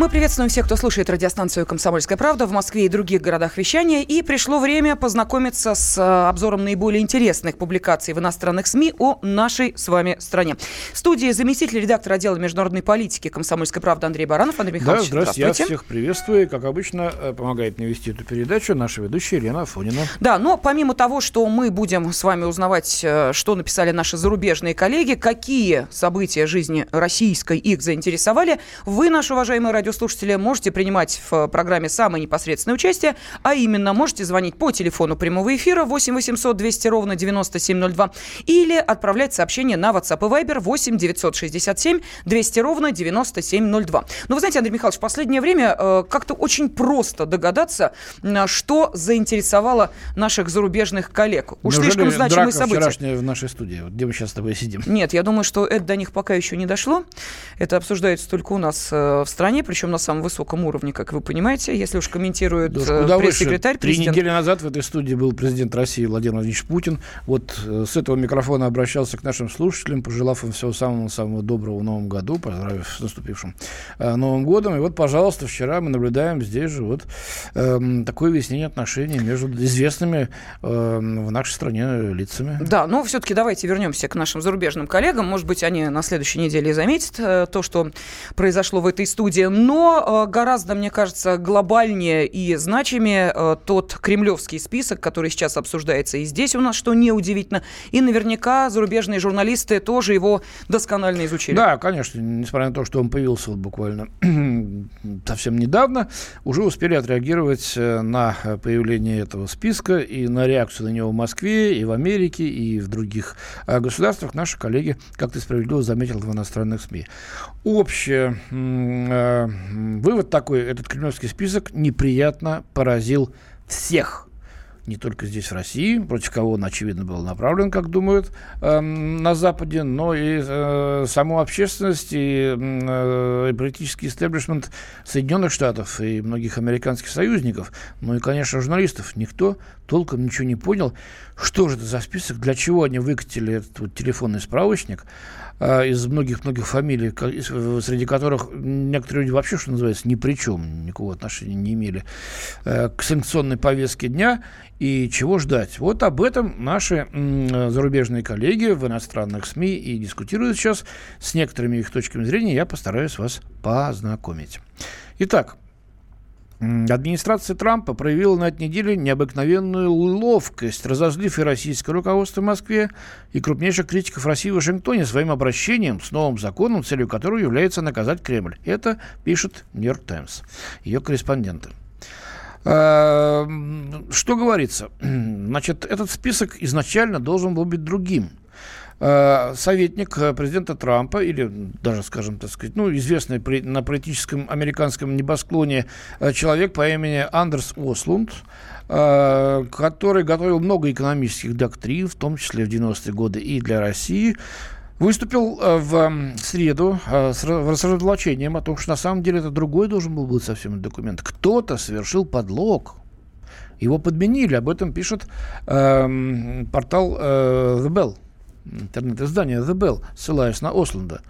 Мы приветствуем всех, кто слушает радиостанцию «Комсомольская правда» в Москве и других городах вещания. И пришло время познакомиться с э, обзором наиболее интересных публикаций в иностранных СМИ о нашей с вами стране. В студии заместитель редактора отдела международной политики «Комсомольской правды» Андрей Баранов. Андрей Михайлович, да, здравствуйте. Я всех приветствую. Как обычно, э, помогает мне вести эту передачу наша ведущая Елена Афонина. Да, но помимо того, что мы будем с вами узнавать, э, что написали наши зарубежные коллеги, какие события жизни российской их заинтересовали, вы, наши уважаемые радио радиослушатели, можете принимать в программе самое непосредственное участие, а именно можете звонить по телефону прямого эфира 8 800 200 ровно 9702 или отправлять сообщение на WhatsApp и Viber 8 967 200 ровно 9702. Ну, вы знаете, Андрей Михайлович, в последнее время э, как-то очень просто догадаться, э, что заинтересовало наших зарубежных коллег. Уж Неужели слишком значимые события. вчерашняя в нашей студии, где мы сейчас с тобой сидим? Нет, я думаю, что это до них пока еще не дошло. Это обсуждается только у нас э, в стране, причем на самом высоком уровне, как вы понимаете, если уж комментирует да, э, пресс-секретарь Три недели назад в этой студии был президент России Владимир Владимирович Путин. Вот э, с этого микрофона обращался к нашим слушателям, пожелав им всего самого-самого доброго в новом году, поздравив с наступившим э, Новым годом. И вот, пожалуйста, вчера мы наблюдаем здесь же вот э, такое выяснение отношений между известными э, в нашей стране лицами. Да, но все-таки давайте вернемся к нашим зарубежным коллегам. Может быть, они на следующей неделе заметят э, то, что произошло в этой студии но э, гораздо, мне кажется, глобальнее и значимее э, тот кремлевский список, который сейчас обсуждается и здесь у нас, что неудивительно. И наверняка зарубежные журналисты тоже его досконально изучили. Да, конечно, несмотря на то, что он появился вот буквально совсем недавно, уже успели отреагировать э, на появление этого списка и на реакцию на него в Москве, и в Америке, и в других государствах наши коллеги, как ты справедливо заметил, в иностранных СМИ. Общее вывод такой, этот кремлевский список неприятно поразил всех. Не только здесь, в России, против кого он, очевидно, был направлен, как думают, э, на Западе, но и э, саму общественность, и э, политический истеблишмент Соединенных Штатов и многих американских союзников, ну и, конечно, журналистов. Никто толком ничего не понял, что же это за список, для чего они выкатили этот вот телефонный справочник, из многих-многих фамилий, среди которых некоторые люди вообще, что называется, ни при чем, никакого отношения не имели э, к санкционной повестке дня и чего ждать. Вот об этом наши зарубежные коллеги в иностранных СМИ и дискутируют сейчас с некоторыми их точками зрения. Я постараюсь вас познакомить. Итак, Администрация Трампа проявила на этой неделе необыкновенную ловкость, разозлив и российское руководство в Москве, и крупнейших критиков России в Вашингтоне своим обращением с новым законом, целью которого является наказать Кремль. Это пишет Нью-Йорк Таймс, ее корреспонденты. А, что говорится? Значит, этот список изначально должен был быть другим. Э, советник э, президента Трампа, или даже, скажем, так сказать, ну, известный на политическом американском небосклоне э, человек по имени Андерс Ослунд, который готовил много экономических доктрин, в том числе в 90-е годы и для России, выступил в среду с разоблачением о том, что на самом деле это другой должен был быть совсем документ. Кто-то совершил подлог. Его подменили. Об этом пишет э, портал э, The Bell интернет-издание The Bell, ссылаясь на Осланда.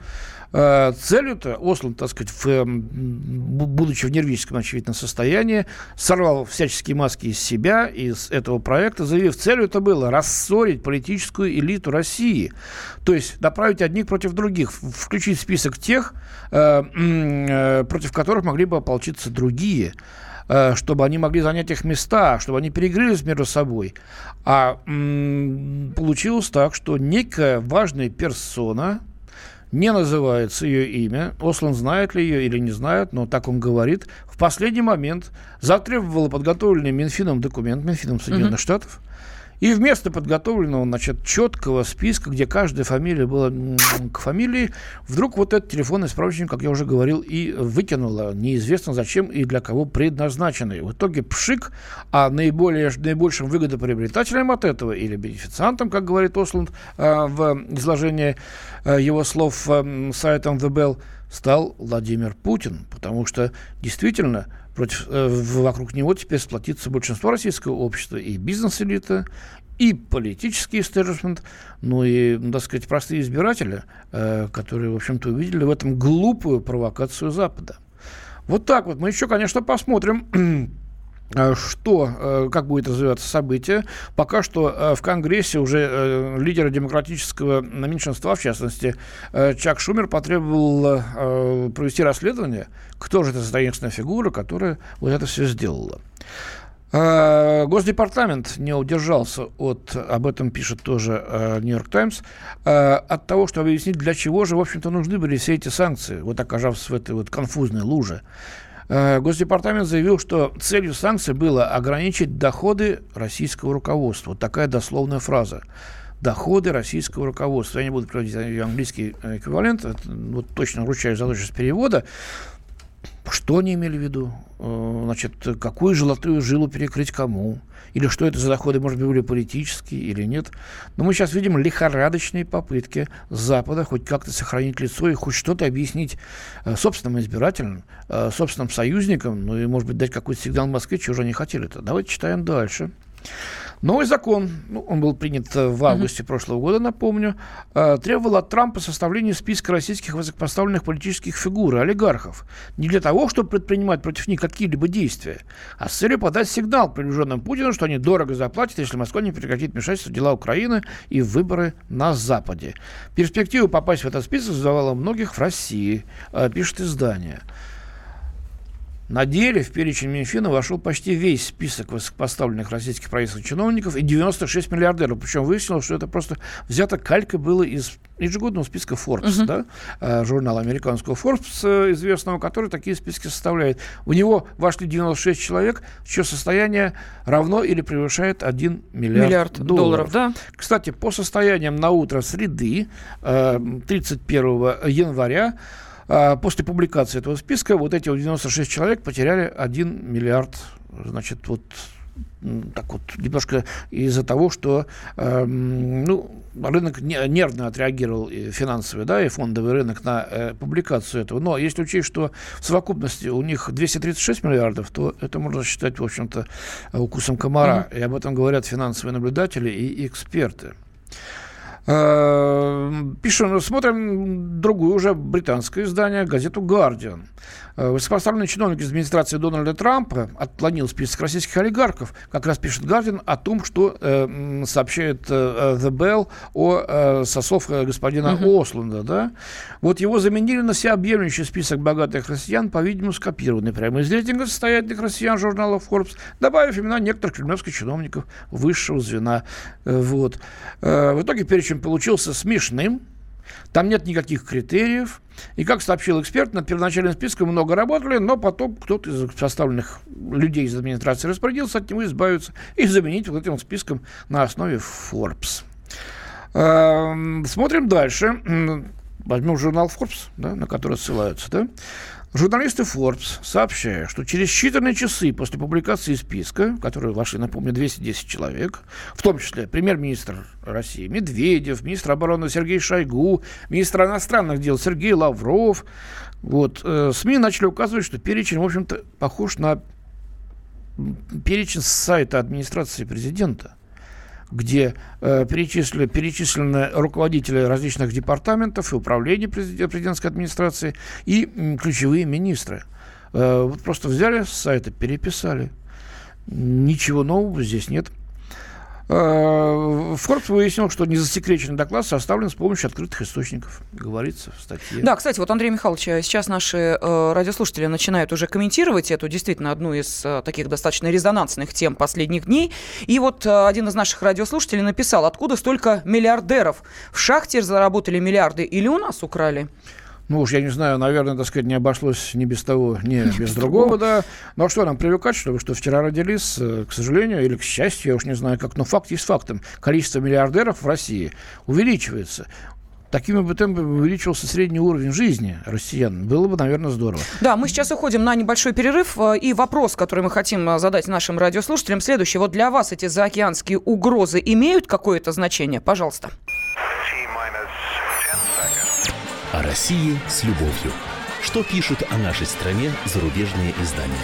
Э, целью-то Осланд, так сказать, в, эм, будучи в нервическом, очевидно, состоянии, сорвал всяческие маски из себя, из этого проекта, заявив, целью это было рассорить политическую элиту России. То есть направить одних против других, включить список тех, э, э, против которых могли бы ополчиться другие. Э, чтобы они могли занять их места, чтобы они перегрылись между собой. А м- получилось так, что некая важная персона, не называется ее имя. Ослан знает ли ее или не знает, но так он говорит. В последний момент затребовала подготовленный Минфином документ, Минфином Соединенных uh-huh. Штатов, и вместо подготовленного, значит, четкого списка, где каждая фамилия была к фамилии, вдруг вот этот телефонный справочник, как я уже говорил, и выкинула. Неизвестно зачем и для кого предназначенный. В итоге пшик, а наиболее, наибольшим выгодоприобретателем от этого, или бенефициантом, как говорит Осланд э, в изложении э, его слов э, сайтом The Bell, стал Владимир Путин. Потому что действительно против, э, вокруг него теперь сплотится большинство российского общества, и бизнес-элита, и политический истеблишмент, ну и, так сказать, простые избиратели, э, которые, в общем-то, увидели в этом глупую провокацию Запада. Вот так вот. Мы еще, конечно, посмотрим что, э, как будет развиваться событие. Пока что э, в Конгрессе уже лидеры демократического меньшинства, в частности, Чак Шумер потребовал провести расследование, кто же эта таинственная фигура, которая вот это все сделала. Э, Госдепартамент не удержался от, об этом пишет тоже э, Нью-Йорк Таймс, э, от того, чтобы объяснить, для чего же, в общем-то, нужны были все эти санкции, вот оказавшись в этой вот конфузной луже. Госдепартамент заявил, что целью санкций было ограничить доходы российского руководства. Вот такая дословная фраза доходы российского руководства. Я не буду приводить английский эквивалент, это, вот точно ручаюсь за точность перевода. Что они имели в виду? Э, значит, какую золотую жилу перекрыть кому? Или что это за доходы, может быть, были политические или нет? Но мы сейчас видим лихорадочные попытки Запада хоть как-то сохранить лицо и хоть что-то объяснить э, собственным избирателям, э, собственным союзникам, ну и, может быть, дать какой-то сигнал Москве, чего же они хотели-то. Давайте читаем дальше. Новый закон, ну, он был принят э, в августе mm-hmm. прошлого года, напомню, э, требовал от Трампа составления списка российских высокопоставленных политических фигур и олигархов. Не для того, чтобы предпринимать против них какие-либо действия, а с целью подать сигнал приближенным Путину, что они дорого заплатят, если Москва не прекратит вмешательство в дела Украины и выборы на Западе. Перспектива попасть в этот список задавала многих в России, э, пишет издание. На деле в перечень Минфина вошел почти весь список высокопоставленных российских правительственных чиновников и 96 миллиардеров. Причем выяснилось, что это просто взято калька было из ежегодного списка Forbes, uh-huh. да, э, журнала американского Forbes э, известного, который такие списки составляет. В него вошли 96 человек, чье состояние равно или превышает 1 миллиард, миллиард долларов. долларов да? Кстати, по состояниям на утро среды 31 э, января после публикации этого списка вот эти 96 человек потеряли 1 миллиард, значит, вот так вот немножко из-за того, что э, ну, рынок нервно отреагировал и финансовый, да, и фондовый рынок на э, публикацию этого. Но если учесть, что в совокупности у них 236 миллиардов, то это можно считать, в общем-то, укусом комара. Mm-hmm. И об этом говорят финансовые наблюдатели и эксперты. Э, пишем, смотрим другую уже британское издание, газету «Гардиан». Э, высокопоставленный чиновник из администрации Дональда Трампа отклонил список российских олигархов. Как раз пишет Гардиан о том, что э, сообщает э, The Bell о э, сосов э, господина uh-huh. Осланда. Да? Вот его заменили на всеобъемлющий список богатых россиян, по-видимому, скопированный прямо из рейтинга состоятельных россиян журнала Forbes, добавив имена некоторых кремлевских чиновников высшего звена. Вот. В итоге перечень получился смешным, там нет никаких критериев. И, как сообщил эксперт, над первоначальным списком много работали, но потом кто-то из составленных людей из администрации распорядился от него избавиться и заменить вот этим списком на основе Forbes. Эм, смотрим дальше. Возьмем журнал Forbes, да, на который ссылаются. Да? Журналисты Forbes сообщают, что через считанные часы после публикации списка, в который вошли, напомню, 210 человек, в том числе премьер-министр России Медведев, министр обороны Сергей Шойгу, министр иностранных дел Сергей Лавров, вот, э, СМИ начали указывать, что перечень, в общем-то, похож на перечень с сайта администрации президента где э, перечислены, перечислены руководители различных департаментов и управлений президентской администрации и ключевые министры. Э, вот просто взяли с сайта, переписали. Ничего нового здесь нет. Э, Forbes выяснил, что незасекреченный доклад составлен с помощью открытых источников, говорится в статье. Да, кстати, вот, Андрей Михайлович, э, сейчас наши э, радиослушатели начинают уже комментировать эту действительно одну из э, таких достаточно резонансных тем последних дней. И вот э, один из наших радиослушателей написал, откуда столько миллиардеров в шахте заработали миллиарды или у нас украли? Ну уж я не знаю, наверное, так сказать, не обошлось ни без того, ни без другого, да. Но что нам привыкать, что вы что вчера родились, э, к сожалению, или к счастью, я уж не знаю как, но факт есть фактом. Количество миллиардеров в России увеличивается такими бы темпами увеличивался средний уровень жизни россиян. Было бы, наверное, здорово. Да, мы сейчас уходим на небольшой перерыв. Э, и вопрос, который мы хотим э, задать нашим радиослушателям, следующий. Вот для вас эти заокеанские угрозы имеют какое-то значение? Пожалуйста. О России с любовью. Что пишут о нашей стране зарубежные издания?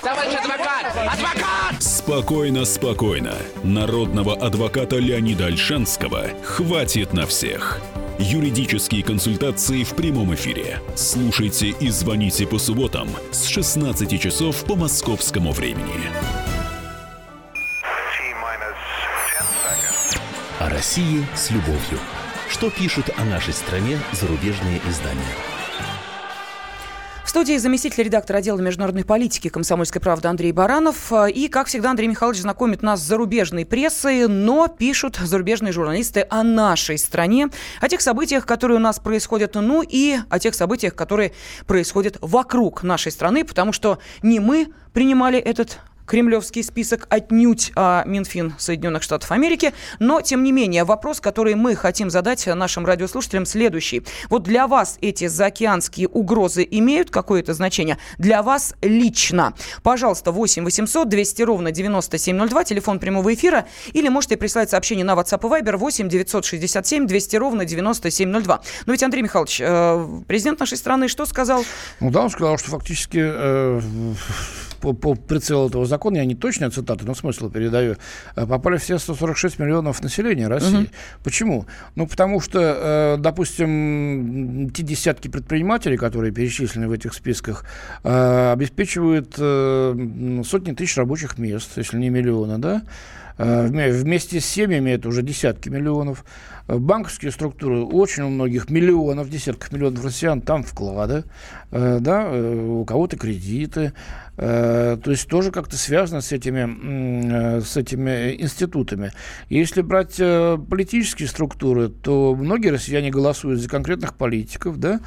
Товарищ адвокат! Адвокат! Спокойно, спокойно. Народного адвоката Леонида Альшанского хватит на всех. Юридические консультации в прямом эфире. Слушайте и звоните по субботам с 16 часов по московскому времени. О России с любовью. Что пишут о нашей стране зарубежные издания? В студии заместитель редактора отдела международной политики комсомольской правды Андрей Баранов. И, как всегда, Андрей Михайлович знакомит нас с зарубежной прессой, но пишут зарубежные журналисты о нашей стране, о тех событиях, которые у нас происходят, ну и о тех событиях, которые происходят вокруг нашей страны, потому что не мы принимали этот кремлевский список отнюдь а Минфин Соединенных Штатов Америки. Но, тем не менее, вопрос, который мы хотим задать нашим радиослушателям, следующий. Вот для вас эти заокеанские угрозы имеют какое-то значение? Для вас лично? Пожалуйста, 8 800 200 ровно 9702, телефон прямого эфира, или можете прислать сообщение на WhatsApp и Viber 8 967 200 ровно 9702. Но ведь, Андрей Михайлович, э, президент нашей страны что сказал? Ну да, он сказал, что фактически э, по, по прицелу этого закона, я не точно цитаты, но смысл передаю, э, попали все 146 миллионов населения России. Угу. Почему? Ну, потому что, э, допустим, те десятки предпринимателей, которые перечислены в этих списках, э, обеспечивают сотни тысяч рабочих мест, если не миллиона, да? Вместе с семьями это уже десятки миллионов. Банковские структуры очень у многих миллионов, десятков миллионов россиян там вклады, да, у кого-то кредиты. Э, то есть тоже как-то связано с этими, э, с этими институтами. Если брать э, политические структуры, то многие россияне голосуют за конкретных политиков, да,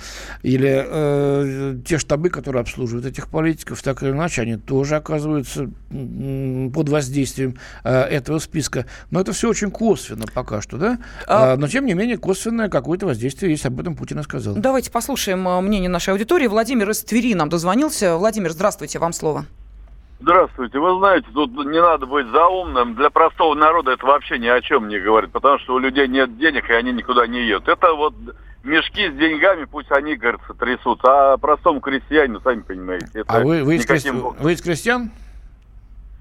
или э, те штабы, которые обслуживают этих политиков, так или иначе, они тоже оказываются под воздействием э, этого списка. Но это все очень косвенно пока что, да. А... Но тем не менее косвенное какое-то воздействие есть, об этом Путин и сказал. Давайте послушаем мнение нашей аудитории. Владимир из Твери нам дозвонился. Владимир, здравствуйте, вам слово. Здравствуйте. Вы знаете, тут не надо быть заумным. Для простого народа это вообще ни о чем не говорит, потому что у людей нет денег, и они никуда не едут. Это вот мешки с деньгами, пусть они, говорится, трясут. А простому крестьянину, сами понимаете. Это а вы, вы, из крести... вы из крестьян?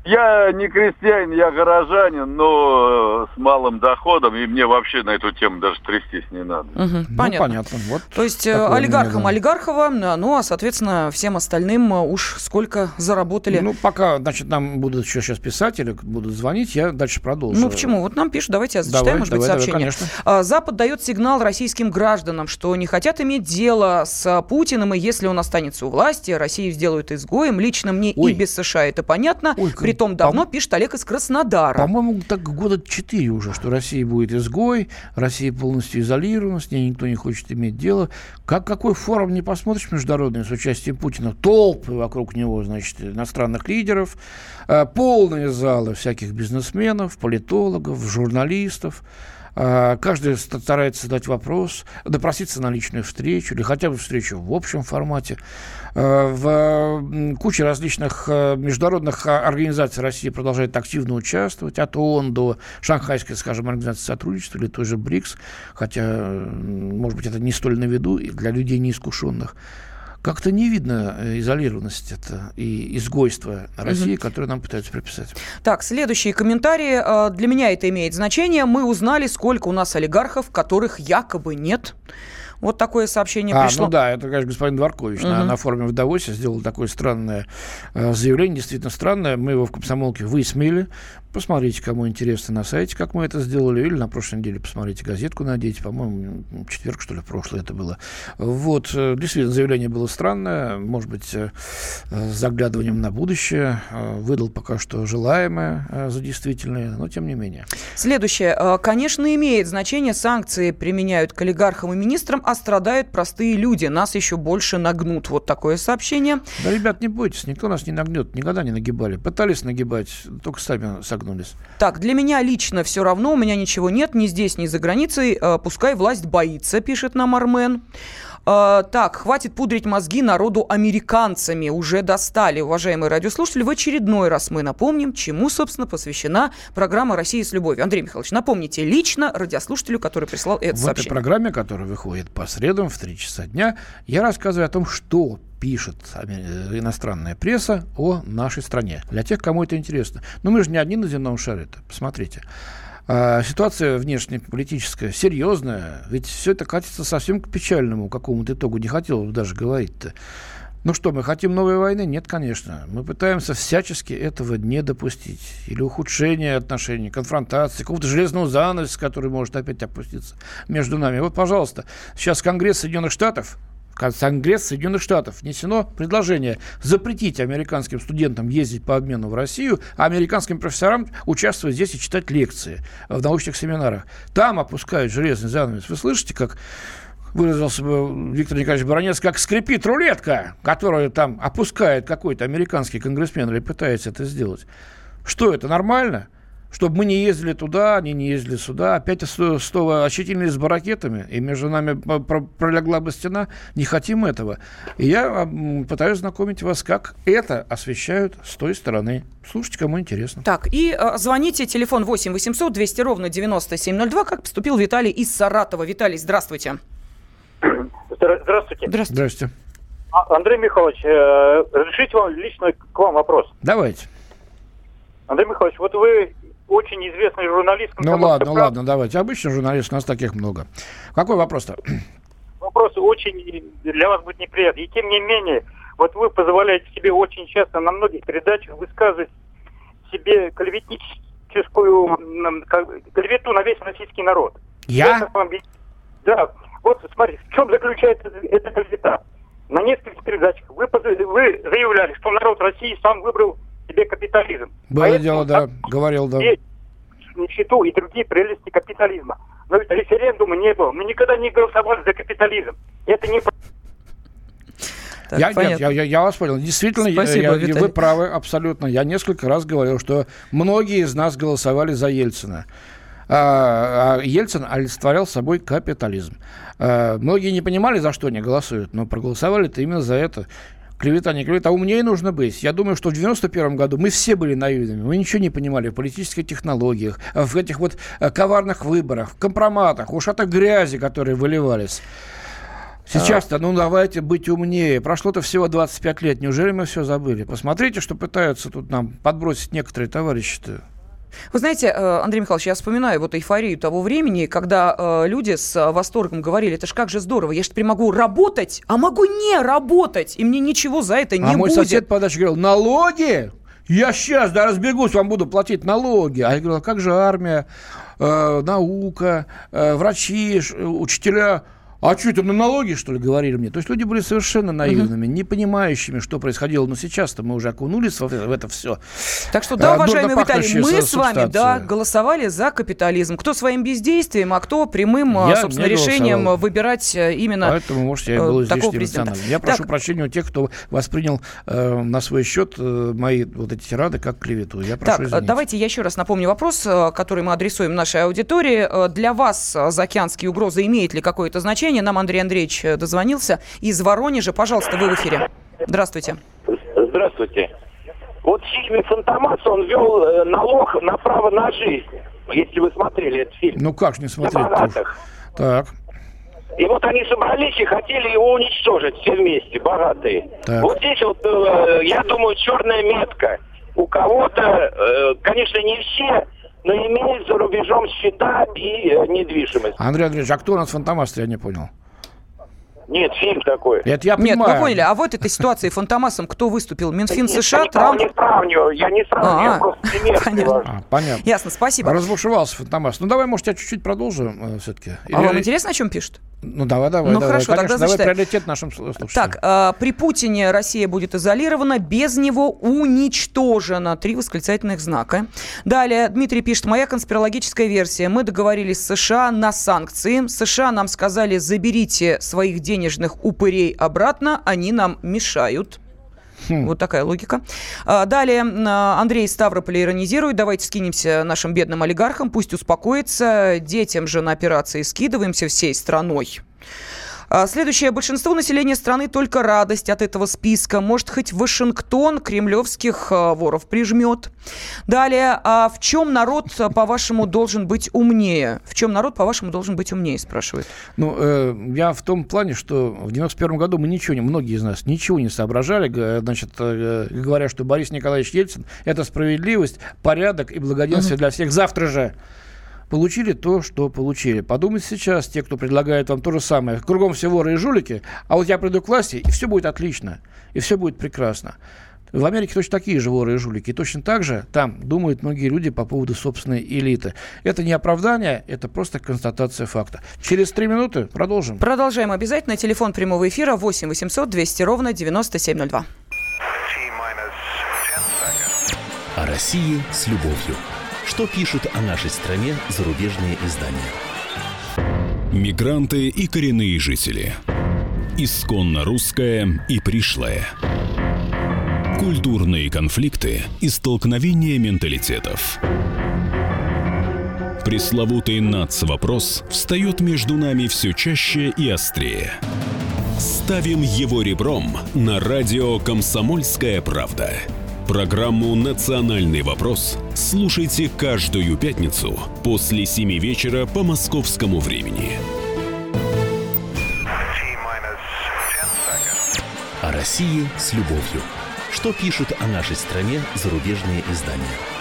Я не крестьянин, я горожанин, но с малым доходом, и мне вообще на эту тему даже трястись не надо. Угу, ну, понятно. понятно. Вот То есть э, олигархам мнение, олигархова, ну а, соответственно, всем остальным э, уж сколько заработали. Ну, пока, значит, нам будут еще сейчас писатели, будут звонить, я дальше продолжу. Ну, почему? Вот нам пишут, давайте я зачитаю, давай, может давай, быть, сообщение. Давай, конечно. Запад дает сигнал российским гражданам, что не хотят иметь дело с Путиным, и если он останется у власти, Россию сделают изгоем. Лично мне Ой. и без США это понятно. Ой, Притом давно, пишет Олег из Краснодара. По-моему, так года четыре уже, что Россия будет изгой, Россия полностью изолирована, с ней никто не хочет иметь дело. Как какой форум не посмотришь международный с участием Путина, толпы вокруг него, значит, иностранных лидеров, э, полные залы всяких бизнесменов, политологов, журналистов. А, каждый старается задать вопрос, допроситься на личную встречу или хотя бы встречу в общем формате. А, в куче различных а, международных организаций России продолжает активно участвовать, от ООН до Шанхайской, скажем, организации сотрудничества или той же БРИКС, хотя, может быть, это не столь на виду для людей неискушенных как-то не видно э, изолированность это и изгойство России, угу. которое нам пытаются приписать. Так, следующие комментарии. Э, для меня это имеет значение. Мы узнали, сколько у нас олигархов, которых якобы нет. Вот такое сообщение а, пришло. Ну да, это, конечно, господин Дворкович угу. на, на форуме в Давосе сделал такое странное э, заявление, действительно странное. Мы его в комсомолке высмеяли, Посмотрите, кому интересно на сайте, как мы это сделали, или на прошлой неделе посмотрите газетку, надеть, по-моему, четверг, что ли, прошлое это было. Вот, э, действительно, заявление было странное, может быть, э, с заглядыванием на будущее, э, выдал пока что желаемое за действительное, но тем не менее. Следующее. Конечно, имеет значение, санкции применяют к олигархам и министрам, а страдают простые люди. Нас еще больше нагнут. Вот такое сообщение. Да, ребят, не бойтесь, никто нас не нагнет, никогда не нагибали. Пытались нагибать, только сами согнули столкнулись. Так, для меня лично все равно, у меня ничего нет, ни здесь, ни за границей. Э, пускай власть боится, пишет нам Армен. Э, так, хватит пудрить мозги народу американцами. Уже достали, уважаемые радиослушатели. В очередной раз мы напомним, чему, собственно, посвящена программа «Россия с любовью». Андрей Михайлович, напомните лично радиослушателю, который прислал это в сообщение. В этой программе, которая выходит по средам в 3 часа дня, я рассказываю о том, что пишет иностранная пресса о нашей стране. Для тех, кому это интересно. Но мы же не одни на земном шаре. -то. Посмотрите. А, ситуация внешнеполитическая серьезная, ведь все это катится совсем к печальному какому-то итогу. Не хотел бы даже говорить-то. Ну что, мы хотим новой войны? Нет, конечно. Мы пытаемся всячески этого не допустить. Или ухудшения отношений, конфронтации, какого-то железного занавеса, который может опять опуститься между нами. Вот, пожалуйста, сейчас Конгресс Соединенных Штатов Конгресс Соединенных Штатов внесено предложение запретить американским студентам ездить по обмену в Россию, а американским профессорам участвовать здесь и читать лекции в научных семинарах. Там опускают железный занавес. Вы слышите, как выразился бы Виктор Николаевич Баранец, как скрипит рулетка, которую там опускает какой-то американский конгрессмен или пытается это сделать. Что это, нормально? Чтобы мы не ездили туда, они не ездили сюда. Опять снова ощетинились с баракетами, и между нами пролегла бы стена. Не хотим этого. И я пытаюсь знакомить вас, как это освещают с той стороны. Слушайте, кому интересно. Так, и э, звоните, телефон 8 800 200 ровно 9702, как поступил Виталий из Саратова. Виталий, здравствуйте. Здравствуйте. Здравствуйте. Здравствуйте. А, Андрей Михайлович, э, разрешите вам лично к вам вопрос? Давайте. Андрей Михайлович, вот вы очень известный журналист. Ну ладно, прав... ладно, давайте. Обычно журналистов у нас таких много. Какой вопрос-то? Вопрос очень для вас будет неприятный. И тем не менее, вот вы позволяете себе очень часто на многих передачах высказывать себе клеветническую клевету на весь российский народ. Я? Да. Вот смотри, в чем заключается эта клевета. На нескольких передачах вы, вы заявляли, что народ России сам выбрал себе капитализм. Было Поэтому, дело, да, говорил, да. Нищету и другие прелести капитализма. Но ведь референдума не было. Мы никогда не голосовали за капитализм. Это не так, я, нет, я, я, я вас понял. Действительно, Спасибо, я, вы правы абсолютно. Я несколько раз говорил, что многие из нас голосовали за Ельцина. А, а Ельцин олицетворял собой капитализм. А, многие не понимали, за что они голосуют, но проголосовали-то именно за это клевета, не клевета, а умнее нужно быть. Я думаю, что в 91 году мы все были наивными, мы ничего не понимали в политических технологиях, в этих вот э, коварных выборах, в компроматах, от грязи, которые выливались. Сейчас-то, ну давайте быть умнее. Прошло-то всего 25 лет. Неужели мы все забыли? Посмотрите, что пытаются тут нам подбросить некоторые товарищи-то. Вы знаете, э, Андрей Михайлович, я вспоминаю вот эйфорию того времени, когда э, люди с восторгом говорили, это ж как же здорово, я же теперь могу работать, а могу не работать, и мне ничего за это не а будет. А мой сосед подальше говорил, налоги? Я сейчас, да, разбегусь, вам буду платить налоги. А я говорю, а как же армия, э, наука, э, врачи, учителя? А что это на налоги, что ли, говорили мне? То есть люди были совершенно наивными, uh-huh. не понимающими, что происходило. Но сейчас-то мы уже окунулись в, в это все. Так что, да, а, уважаемый Виталий, мы с вами, да, голосовали за капитализм. Кто своим бездействием, а кто прямым, а, я собственно, решением выбирать э, именно Поэтому, может, я и был излишне рациональным. Я прошу так. прощения у тех, кто воспринял э, на свой счет э, мои вот эти тирады как клевету. Я прошу так, извинить. давайте я еще раз напомню вопрос, э, который мы адресуем нашей аудитории. Для вас заокеанские угрозы имеют ли какое-то значение? Сообщение. Нам Андрей Андреевич э, дозвонился из Воронежа. Пожалуйста, вы в эфире. Здравствуйте. Здравствуйте. Вот фильм «Фантомас» он ввел э, налог на право на жизнь. Если вы смотрели этот фильм. Ну как не смотреть? Так. И вот они собрались и хотели его уничтожить все вместе, богатые. Так. Вот здесь вот, э, я думаю, черная метка. У кого-то, э, конечно, не все, но имеет за рубежом счета и э, недвижимость. Андрей Андреевич, а кто у нас фантомастер, я не понял? Нет, фильм такой. Это я понимаю. Нет, мы поняли. А вот этой ситуации фантомасом кто выступил? Минфин Нет, США, я Трамп? Я не сравниваю, я не сравниваю, а, я просто пример понятно. А, понятно. Ясно, спасибо. Разбушевался фантомас. Ну, давай, может, я чуть-чуть продолжу э, все-таки. А вам интересно, о чем пишут? Ну, давай, давай. Ну, давай. хорошо, Конечно, тогда давай приоритет нашим слушателям. Так, э, при Путине Россия будет изолирована, без него уничтожена. Три восклицательных знака. Далее Дмитрий пишет, моя конспирологическая версия. Мы договорились с США на санкции. США нам сказали, заберите своих денежных упырей обратно, они нам мешают. Хм. Вот такая логика. А, далее Андрей Ставрополь иронизирует. Давайте скинемся нашим бедным олигархам, пусть успокоится. Детям же на операции скидываемся всей страной. А, следующее. Большинство населения страны только радость от этого списка. Может, хоть Вашингтон кремлевских а, воров прижмет. Далее. А в чем народ, по-вашему, должен быть умнее? В чем народ, по-вашему, должен быть умнее, спрашивает. Ну, э, я в том плане, что в 91 году мы ничего не, многие из нас ничего не соображали, значит, э, говоря, что Борис Николаевич Ельцин – это справедливость, порядок и благоденствие uh-huh. для всех. Завтра же получили то, что получили. Подумайте сейчас, те, кто предлагает вам то же самое. Кругом все воры и жулики, а вот я приду к власти, и все будет отлично, и все будет прекрасно. В Америке точно такие же воры и жулики. И точно так же там думают многие люди по поводу собственной элиты. Это не оправдание, это просто констатация факта. Через три минуты продолжим. Продолжаем обязательно. Телефон прямого эфира 8 800 200 ровно 9702. О России с любовью. Что пишут о нашей стране зарубежные издания? Мигранты и коренные жители. Исконно русская и пришлая. Культурные конфликты и столкновения менталитетов. Пресловутый НАЦ-вопрос встает между нами все чаще и острее. Ставим его ребром на радио «Комсомольская правда». Программу «Национальный вопрос» слушайте каждую пятницу после 7 вечера по московскому времени. О России с любовью. Что пишут о нашей стране зарубежные издания?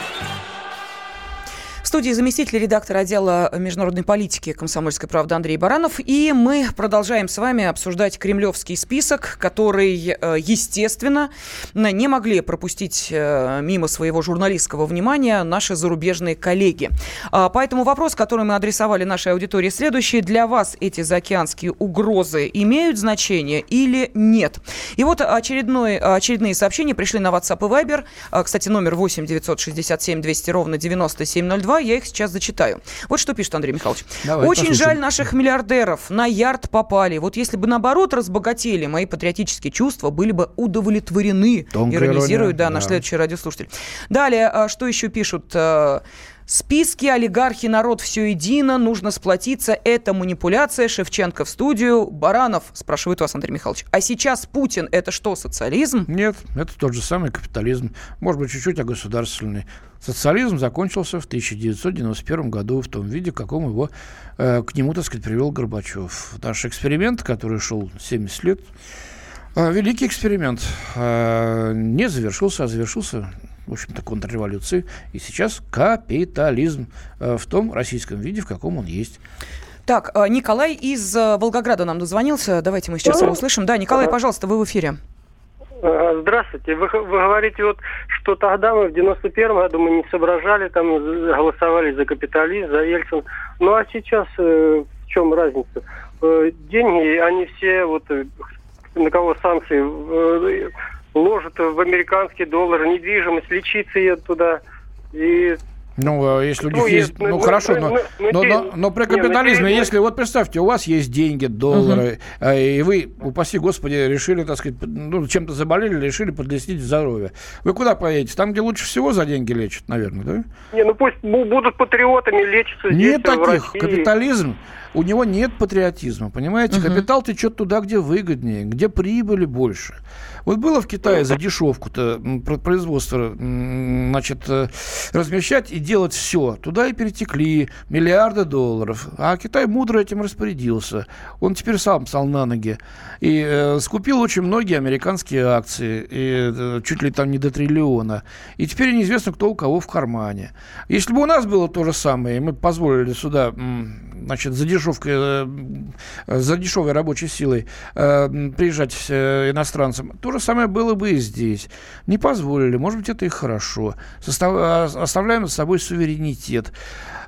Студии заместитель редактора отдела международной политики комсомольской правды Андрей Баранов. И мы продолжаем с вами обсуждать кремлевский список, который, э, естественно, не могли пропустить э, мимо своего журналистского внимания наши зарубежные коллеги. А, поэтому вопрос, который мы адресовали нашей аудитории, следующий. Для вас эти заокеанские угрозы имеют значение или нет? И вот очередной, очередные сообщения пришли на WhatsApp и Viber. А, кстати, номер 8 967 200 ровно 9702 я их сейчас зачитаю. Вот что пишет Андрей Михайлович. Давай, Очень послушаем. жаль наших миллиардеров. На ярд попали. Вот если бы наоборот разбогатели, мои патриотические чувства были бы удовлетворены. Тонкая Иронизирует, да, да, наш следующий радиослушатель. Далее, а, что еще пишут? Списки, олигархи, народ, все едино, нужно сплотиться. Это манипуляция. Шевченко в студию. Баранов спрашивает вас, Андрей Михайлович. А сейчас Путин это что, социализм? Нет, это тот же самый капитализм. Может быть, чуть-чуть а государственный. Социализм закончился в 1991 году в том виде, каком его э, к нему, так сказать, привел Горбачев. Наш эксперимент, который шел 70 лет, э, великий эксперимент, э, не завершился, а завершился в общем-то, контрреволюции. И сейчас капитализм э, в том российском виде, в каком он есть. Так, э, Николай из э, Волгограда нам дозвонился. Давайте мы сейчас его услышим. Да, Николай, пожалуйста, вы в эфире. Здравствуйте. Вы, вы говорите, вот, что тогда мы в 91 году мы не соображали, там голосовали за капитализм, за Ельцин. Ну а сейчас э, в чем разница? Э, деньги, они все вот на кого санкции в американский доллар, недвижимость, лечиться едут туда. И ну, а если у них ну, есть... Ну, ну хорошо, но, но, но, но, но при капитализме, не, если... Вот представьте, у вас есть деньги, доллары, угу. и вы, упаси господи, решили, так сказать, ну, чем-то заболели, решили подлестить здоровье. Вы куда поедете? Там, где лучше всего за деньги лечат, наверное, да? Не, ну пусть будут патриотами, лечиться здесь, Нет таких. Капитализм, у него нет патриотизма, понимаете? Угу. Капитал течет туда, где выгоднее, где прибыли больше. Вот было в Китае за дешевку-то производство значит, э, размещать и делать все. Туда и перетекли миллиарды долларов. А Китай мудро этим распорядился. Он теперь сам стал на ноги. И э, скупил очень многие американские акции. И э, чуть ли там не до триллиона. И теперь неизвестно, кто у кого в кармане. Если бы у нас было то же самое, и мы позволили сюда значит, за, дешевкой, э, за дешевой рабочей силой э, приезжать э, иностранцам, то же самое было бы и здесь. Не позволили, может быть, это и хорошо. А, оставляем за собой суверенитет.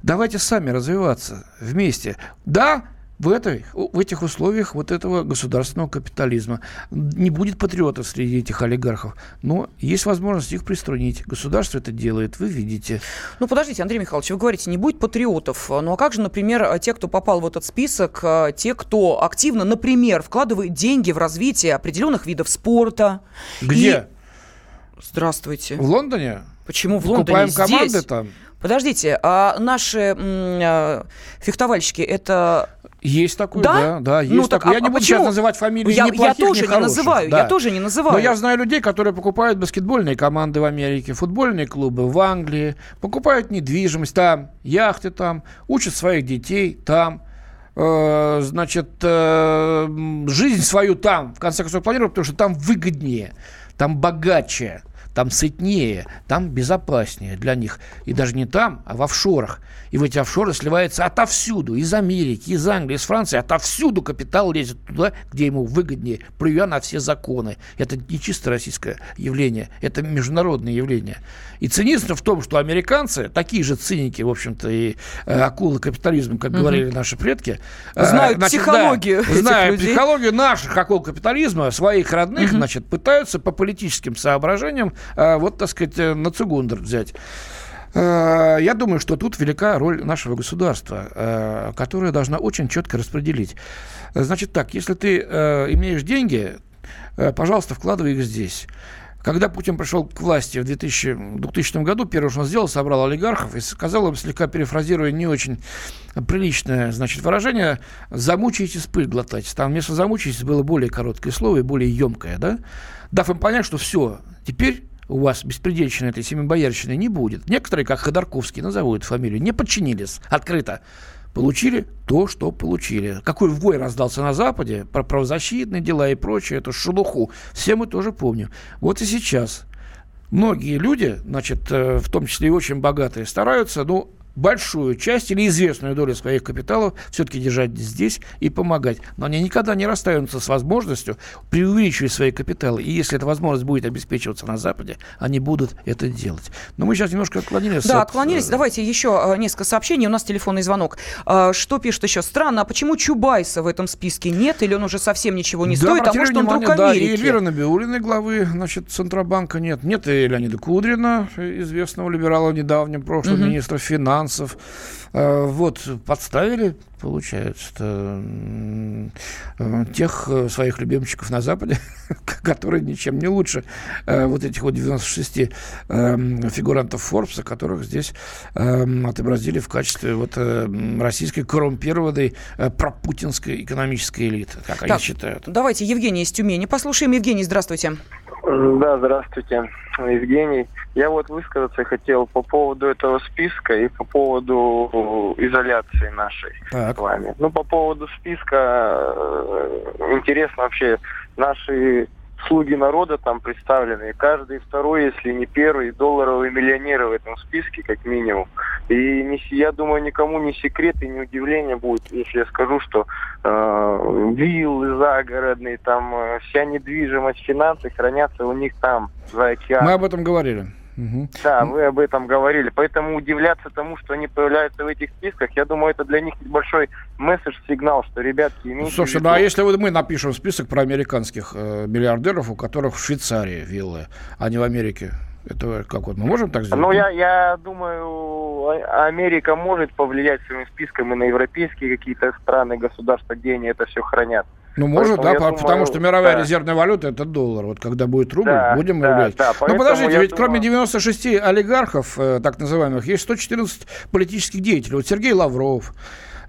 Давайте сами развиваться вместе. Да, в, этой, в этих условиях вот этого государственного капитализма. Не будет патриотов среди этих олигархов, но есть возможность их приструнить. Государство это делает, вы видите. Ну, подождите, Андрей Михайлович, вы говорите, не будет патриотов. Ну, а как же, например, те, кто попал в этот список, э, те, кто активно, например, вкладывает деньги в развитие определенных видов спорта? Где? И... Здравствуйте. В Лондоне? Почему в Лондоне? Купаем здесь? команды там. Подождите, а наши м, а, фехтовальщики это Есть такой, да, да, да есть ну, так, такой. А, я не буду почему? сейчас называть фамилии я, ни плохих, я тоже не называю, да. я тоже не называю. Но я знаю людей, которые покупают баскетбольные команды в Америке, футбольные клубы в Англии, покупают недвижимость там, яхты там, учат своих детей там. Э, значит, э, жизнь свою там, в конце концов, планируют, потому что там выгоднее, там богаче там сытнее, там безопаснее для них. И даже не там, а в офшорах. И в эти офшоры сливается отовсюду, из Америки, из Англии, из Франции, отовсюду капитал лезет туда, где ему выгоднее, плюя на все законы. Это не чисто российское явление, это международное явление. И цинизм в том, что американцы, такие же циники, в общем-то, и э, акулы капитализма, как угу. говорили наши предки, э, знают значит, психологию да, знают людей. психологию наших акул капитализма, своих родных, угу. значит, пытаются по политическим соображениям вот, так сказать, э, на цугундер взять. Э, я думаю, что тут велика роль нашего государства, э, которое должна очень четко распределить. Значит так, если ты имеешь деньги, пожалуйста, вкладывай их здесь. Когда Путин пришел к власти в 2000, 2000 году, первое, что он сделал, собрал олигархов и сказал им, слегка перефразируя не очень приличное значит, выражение, замучаетесь пыль глотать. Там вместо замучаетесь было более короткое слово и более емкое, да? Дав им понять, что все, теперь у вас беспредельщины этой семибоярщины не будет. Некоторые, как Ходорковский, назовут фамилию, не подчинились открыто. Получили то, что получили. Какой вой раздался на Западе про правозащитные дела и прочее, эту шелуху, все мы тоже помним. Вот и сейчас многие люди, значит, э, в том числе и очень богатые, стараются, ну, большую часть или известную долю своих капиталов все-таки держать здесь и помогать. Но они никогда не расстаются с возможностью преувеличивать свои капиталы. И если эта возможность будет обеспечиваться на Западе, они будут это делать. Но мы сейчас немножко отклонились. Да, от... отклонились. Э, Давайте еще э, несколько сообщений. У нас телефонный звонок. Э, что пишет еще? Странно, а почему Чубайса в этом списке нет? Или он уже совсем ничего не да, стоит? А может, он внимание, друг да, Америки? И Эльвира Набиулиной, главы значит, Центробанка нет. Нет и Леонида Кудрина, известного либерала в недавнем прошлом, угу. министра финансов финансов. Э, вот, подставили, получается, э, тех э, своих любимчиков на Западе, которые ничем не лучше вот этих вот 96 фигурантов Форбса, которых здесь отобразили в качестве вот российской коррумпированной пропутинской экономической элиты, как так, они считают. Давайте Евгений из Тюмени послушаем. Евгений, здравствуйте. Да, здравствуйте, Евгений. Я вот высказаться хотел по поводу этого списка и по поводу изоляции нашей так. с вами. Ну, по поводу списка, э, интересно вообще, наши слуги народа там представлены. каждый второй, если не первый, долларовый миллионер в этом списке, как минимум. И не, я думаю, никому не секрет и не удивление будет, если я скажу, что э, виллы загородные, там э, вся недвижимость, финансы хранятся у них там, за океаном. Мы об этом говорили. Угу. Да, вы об этом говорили. Поэтому удивляться тому, что они появляются в этих списках, я думаю, это для них большой месседж, сигнал, что ребятки имеют. Слушай, ну а если вот мы напишем список про американских э, миллиардеров, у которых в Швейцарии виллы, а не в Америке, это как вот мы можем так сделать? Ну, я, я думаю, а, Америка может повлиять своим списком и на европейские какие-то страны, государства, где они это все хранят. Ну, может, Поэтому, да, потому думаю, что мировая да. резервная валюта – это доллар. Вот когда будет рубль, да, будем да, влиять. Да, Но подождите, ведь думаю... кроме 96 олигархов, э, так называемых, есть 114 политических деятелей. Вот Сергей Лавров,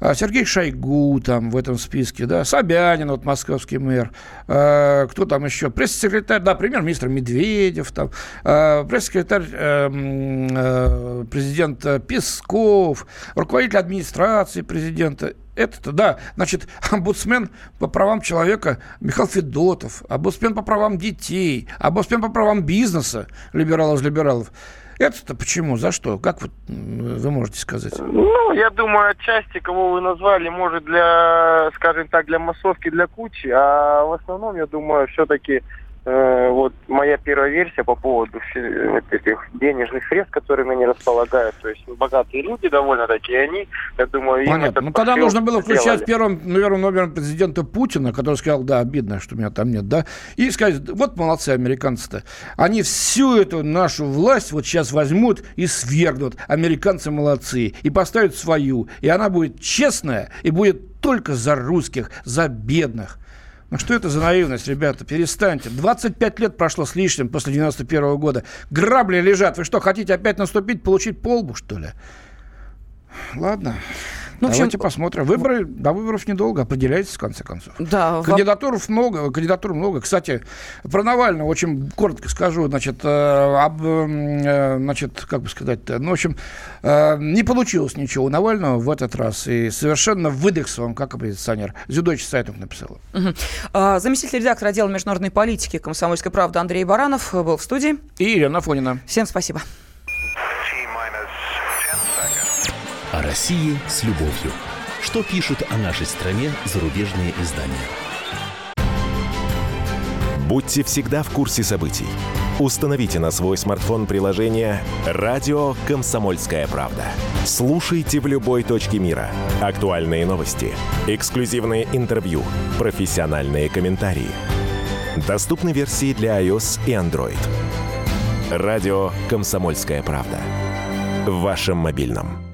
Сергей Шойгу там в этом списке, да, Собянин, вот московский мэр, э, кто там еще, пресс-секретарь, да, премьер-министр Медведев, там, э, пресс-секретарь э, э, президента Песков, руководитель администрации президента это-то, да. Значит, омбудсмен по правам человека Михаил Федотов, омбудсмен по правам детей, омбудсмен по правам бизнеса, либералов из либералов. Это-то почему? За что? Как вот вы можете сказать? Ну, я думаю, отчасти, кого вы назвали, может, для, скажем так, для массовки, для кучи, а в основном, я думаю, все-таки вот моя первая версия по поводу этих денежных средств, которыми они располагают. То есть богатые люди довольно такие, они, я думаю, Понятно. Ну тогда нужно было включать первым, наверное, номером президента Путина, который сказал, да, обидно, что меня там нет, да, и сказать, вот молодцы американцы-то. Они всю эту нашу власть вот сейчас возьмут и свергнут. Американцы молодцы. И поставят свою. И она будет честная и будет только за русских, за бедных. Ну что это за наивность, ребята? Перестаньте. 25 лет прошло с лишним после 91 -го года. Грабли лежат. Вы что, хотите опять наступить, получить по лбу, что ли? Ладно. Ну, общем... Давайте посмотрим. Выборы, до выборов недолго, определяйтесь в конце концов. Да. Кандидатур много, кандидатур много. Кстати, про Навального очень коротко скажу, значит, э, об, э, значит, как бы сказать, ну, в общем, э, не получилось ничего у Навального в этот раз, и совершенно выдохся он как оппозиционер. Süddeutsche Zeitung написала. Угу. А, заместитель редактора отдела международной политики «Комсомольской правды» Андрей Баранов был в студии. И Ирина Фонина. Всем спасибо. России с любовью. Что пишут о нашей стране зарубежные издания? Будьте всегда в курсе событий. Установите на свой смартфон приложение «Радио Комсомольская правда». Слушайте в любой точке мира. Актуальные новости, эксклюзивные интервью, профессиональные комментарии. Доступны версии для iOS и Android. «Радио Комсомольская правда». В вашем мобильном.